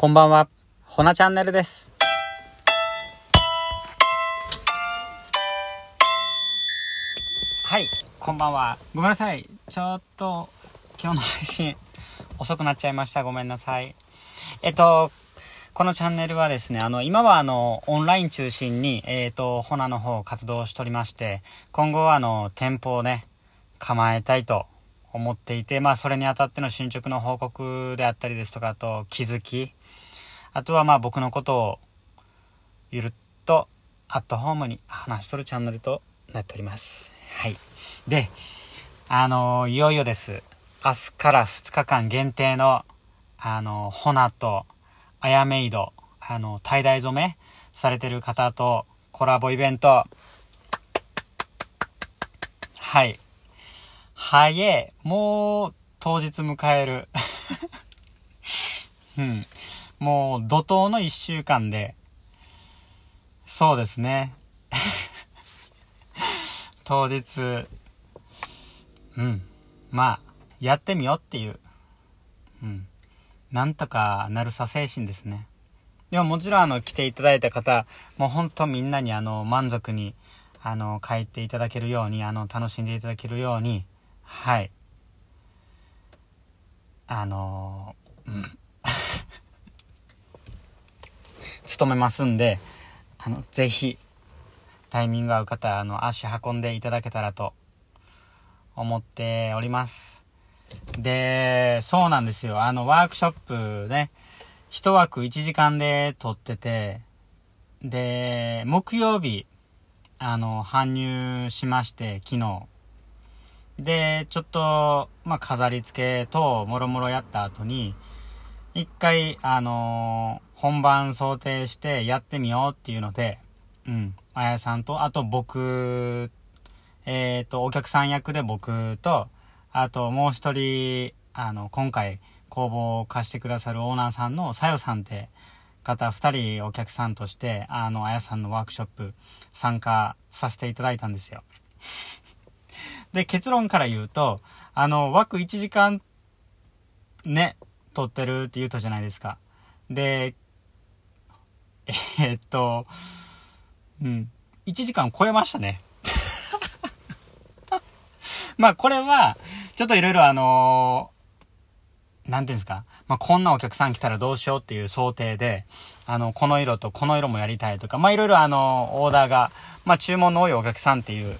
こんばんは、ほなチャンネルです。はい、こんばんは。ごめんなさい。ちょっと、今日の配信、遅くなっちゃいました。ごめんなさい。えっと、このチャンネルはですね、あの、今はあの、オンライン中心に、えっと、ホナの方活動しておりまして、今後はあの、店舗をね、構えたいと思っていて、まあ、それにあたっての進捗の報告であったりですとか、あと、気づき、あとはまあ、僕のことを、ゆるっと、アットホームに話しとるチャンネルとなっております。はい。で、あのいよいよです。明日から2日間限定の、あのホナと、あやめいど、あの、tie dye 染めされてる方とコラボイベント。はい。はえ、もう当日迎える。うん。もう怒涛の一週間で、そうですね。当日、うん。まあ、やってみようっていう。うん。なんとかなるさ精神ですね。でももちろんあの来ていただいた方、もう本当みんなにあの満足にあの帰っていただけるように、あの楽しんでいただけるように、はい。あのうん。努めますんで、あの、ぜひ、タイミング合う方、あの、足運んでいただけたらと思っております。で、そうなんですよ。あの、ワークショップね、一枠1時間で撮ってて、で、木曜日、あの、搬入しまして、昨日。で、ちょっと、まあ、飾り付けと、もろもろやった後に、一回、あの本番想定してやってみようっていうので、うん、あやさんと、あと僕、えっ、と、お客さん役で僕と、あともう一人、あの、今回工房を貸してくださるオーナーさんのさよさんって方二人お客さんとして、あの、あやさんのワークショップ参加させていただいたんですよ。で、結論から言うと、あの、枠1時間、ね、撮ってるって言うたじゃないですか。で、えーっと、うん、1時間超えましたね。まあこれは、ちょっといろいろあのーなんていうんですか、まあこんなお客さん来たらどうしようっていう想定で、あの、この色とこの色もやりたいとか、まあいろいろあのオーダーが、まあ注文の多いお客さんっていう、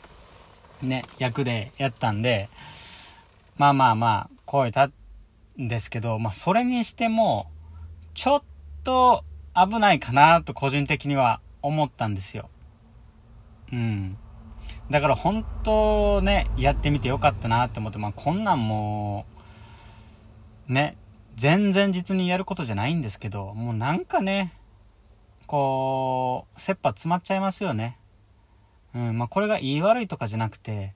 ね、役でやったんで、まあまあまあ、超えたんですけど、まあそれにしても、ちょっと危ないかなと個人的には思ったんですよ。うん。だから本当ね、やってみてよかったなって思って、まあこんなんもう、ね、全然実にやることじゃないんですけど、もうなんかね、こう、切羽詰まっちゃいますよね。うん、まあこれが言い悪いとかじゃなくて、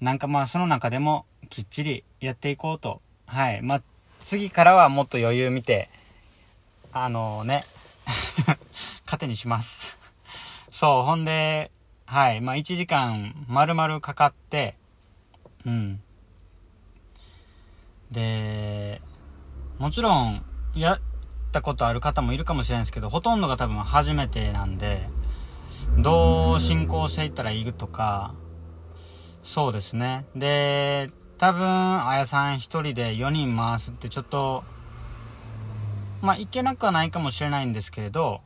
なんかまあその中でもきっちりやっていこうと。はい。まあ次からはもっと余裕見て、あのね、糧にします。そう、ほんで、はい、まあ1時間丸々かかって、うん。で、もちろん、やったことある方もいるかもしれないですけど、ほとんどが多分初めてなんで、どう進行していったらいいとか、そうですね。で、多分、あやさん一人で4人回すってちょっと、まあ、いけなくはないかもしれないんですけれど、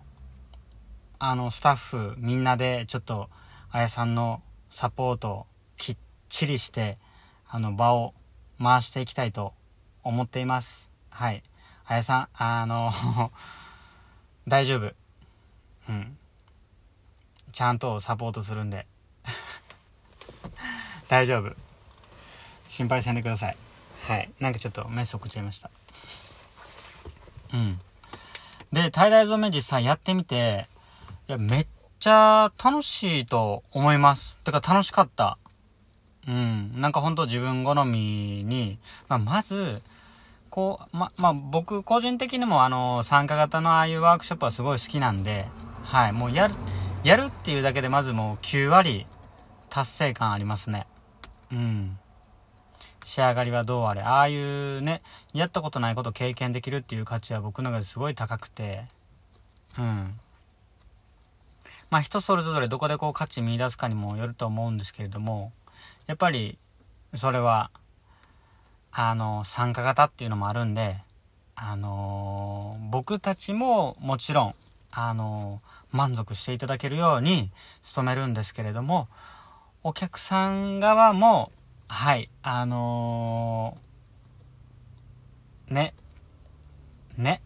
あの、スタッフみんなでちょっと、あやさんのサポートをきっちりして、あの、場を回していきたいと思っています。はい。あやさん、あの、大丈夫。うん。ちゃんとサポートするんで。大丈夫。心配せんでください。はい。なんかちょっとメッセ送っちゃいました。うん。で、タイダイ染め実際やってみて、いや、めっちゃ楽しいと思います。てか楽しかった。うん。なんかほんと自分好みに、まあ、まず、こう、ま、まあ、僕個人的にもあの、参加型のああいうワークショップはすごい好きなんで、はい。もうやる、やるっていうだけでまずもう9割達成感ありますね。うん。仕上がりはどうあれ、ああいうね、やったことないことを経験できるっていう価値は僕の中ですごい高くて、うん。まあ人それぞれどこでこう価値見出すかにもよると思うんですけれども、やっぱりそれは、あの、参加型っていうのもあるんで、あのー、僕たちももちろん、あのー、満足していただけるように努めるんですけれども、お客さん側も、はい、あのー、ね、ね。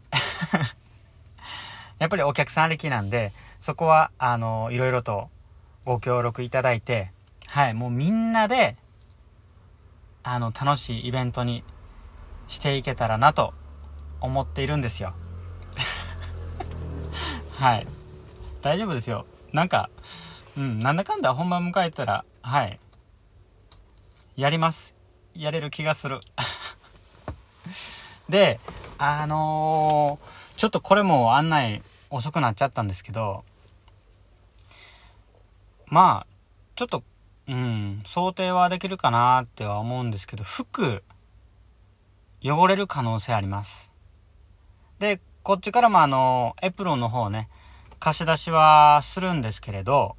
やっぱりお客さんありきなんで、そこは、あのいろいろとご協力いただいて、はい、もうみんなで、あの、楽しいイベントにしていけたらなと思っているんですよ。はい。大丈夫ですよ。なんか、うん、なんだかんだ本番迎えたら、はい。やります。やれる気がする。で、あのー、ちょっとこれも案内遅くなっちゃったんですけど、まあ、ちょっと、うん、想定はできるかなっては思うんですけど、服、汚れる可能性あります。で、こっちからもあの、エプロンの方ね、貸し出しはするんですけれど、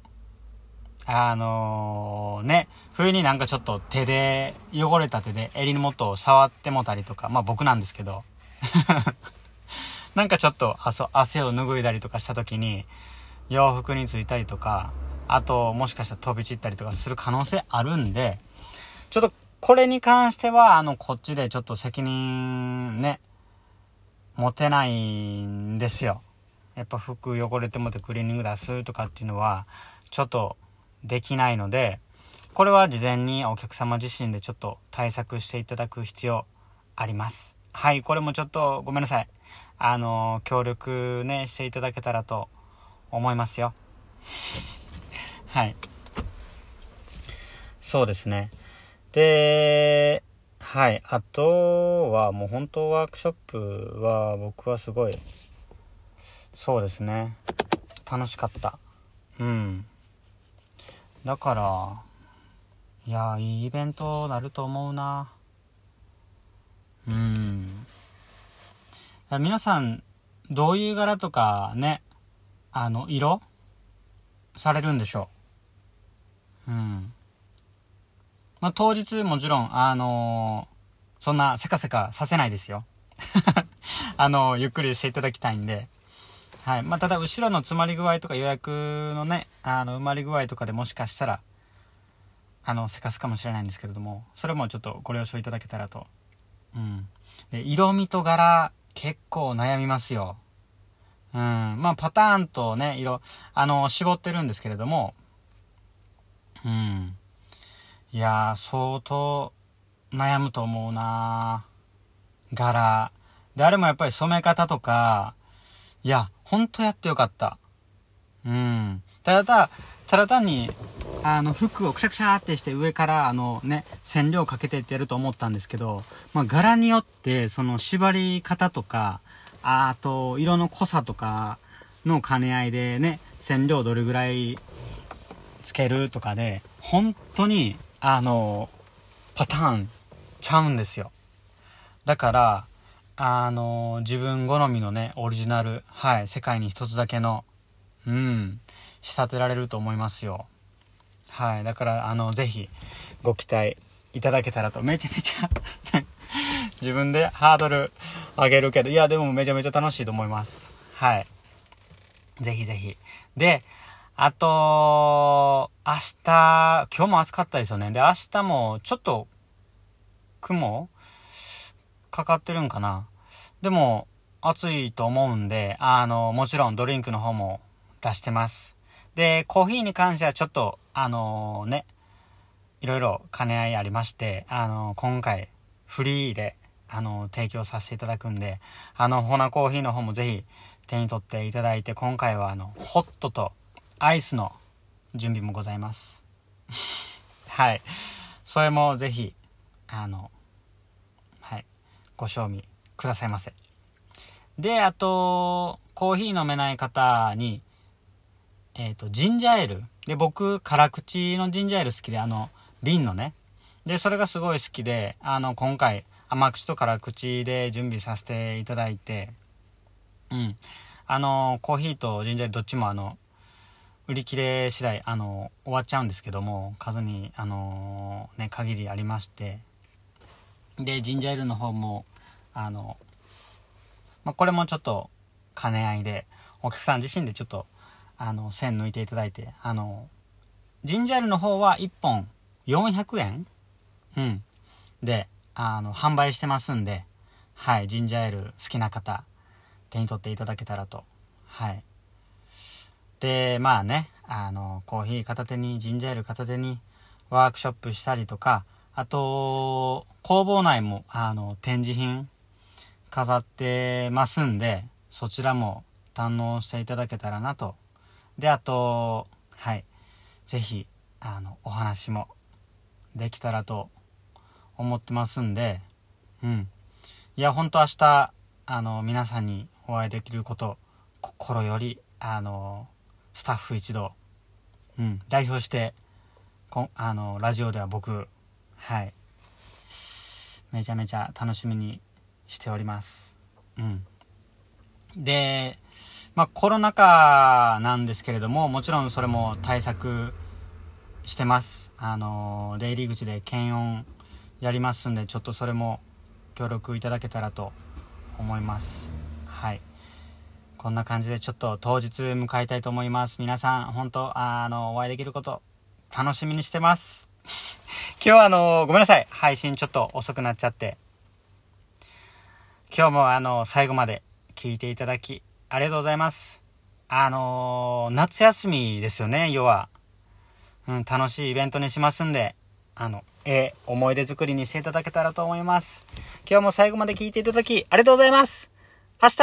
あのー、ね、冬になんかちょっと手で、汚れた手で襟の元を触ってもたりとか、まあ僕なんですけど、なんかちょっと汗を拭いだりとかした時に、洋服についたりとか、あと、もしかしたら飛び散ったりとかする可能性あるんで、ちょっとこれに関しては、あの、こっちでちょっと責任ね、持てないんですよ。やっぱ服汚れてもてクリーニング出すとかっていうのは、ちょっとできないので、これは事前にお客様自身でちょっと対策していただく必要あります。はい、これもちょっとごめんなさい。あの、協力ね、していただけたらと思いますよ。はい。そうですね。で、はい。あとは、もう本当ワークショップは僕はすごい、そうですね。楽しかった。うん。だから、いや、いいイベントなると思うな。うん。皆さん、どういう柄とかね、あの、色されるんでしょう？うん。まあ、当日もちろん、あのー、そんなせかせかさせないですよ。あのー、ゆっくりしていただきたいんで。はい。まあ、ただ、後ろの詰まり具合とか予約のね、あの、埋まり具合とかでもしかしたら、あの、せかすかもしれないんですけれども、それもちょっとご了承いただけたらと。うん。で、色味と柄、結構悩みますよ。うん。まあ、パターンとね、色、あの、絞ってるんですけれども、うん。いやー、相当悩むと思うな柄。で、あれもやっぱり染め方とか、いや、ほんとやってよかった。うん。ただ、ただ単に、あの、服をくしゃくしゃってして上から、あのね、染料かけてってやると思ったんですけど、まあ、柄によって、その縛り方とか、あと、色の濃さとかの兼ね合いでね、染料どれぐらいつけるとかで、本当にあの、パターンちゃうんですよ。だから、あの、自分好みのね、オリジナル、はい、世界に一つだけの、うん、仕立てられると思いますよ。はい、だから、あの、ぜひ、ご期待いただけたらと、めちゃめちゃ 自分でハードル上げるけど、いや、でもめちゃめちゃ楽しいと思います。はい。ぜひぜひ。で、あと、明日、今日も暑かったですよね。で、明日もちょっと雲かかってるんかな。でも、暑いと思うんで、あの、もちろんドリンクの方も出してます。で、コーヒーに関してはちょっと、あのね、いろいろ兼ね合いありまして、あの、今回、フリーで、あの、提供させていただくんで、あの、ホナコーヒーの方もぜひ手に取っていただいて、今回はあの、ホットとアイスの準備もございます。はい。それもぜひ、あの、はい、ご賞味くださいませ。で、あと、コーヒー飲めない方に、えっ、ー、と、ジンジャーエール。で、僕、辛口のジンジャーエール好きで、あの、瓶のね。で、それがすごい好きで、あの、今回、甘口と辛口で準備させていただいて、うん。あの、コーヒーとジンジャーエールどっちもあの、売り切れ次第、あの、終わっちゃうんですけども、数に、あの、ね、限りありまして、で、ジンジャーエールの方も、あの、まあ、これもちょっと兼ね合いで、お客さん自身でちょっと、あの、線抜いていただいて、あの、ジンジャーエールの方は1本400円？うん。で、あの、販売してますんで、はい、ジンジャーエール好きな方、手に取っていただけたらと。はい。で、まあね、あの、コーヒー片手に、ジンジャーエール片手に、ワークショップしたりとか、あと、工房内も、あの、展示品飾ってますんで、そちらも堪能していただけたらなと。で、あと、はい。ぜひ、あの、お話もできたらと思ってますんで、うん。いや、ほんと明日、あの、皆さんにお会いできること、心より、あの、スタッフ一同、うん、代表して、こあの、ラジオでは僕、はい、めちゃめちゃ楽しみにしております。うん。で、まあ、コロナ禍なんですけれども、もちろんそれも対策してます。あの、出入り口で検温やりますんで、ちょっとそれも協力いただけたらと思います。はい。こんな感じでちょっと当日迎えたいと思います。皆さん、本当あの、お会いできること、楽しみにしてます。今日はあの、ごめんなさい。配信ちょっと遅くなっちゃって。今日もあの、最後まで聞いていただき、ありがとうございます。あの夏休みですよね、要は。うん、楽しいイベントにしますんで、あの、えー、思い出作りにしていただけたらと思います。今日も最後まで聞いていただき、ありがとうございます。明日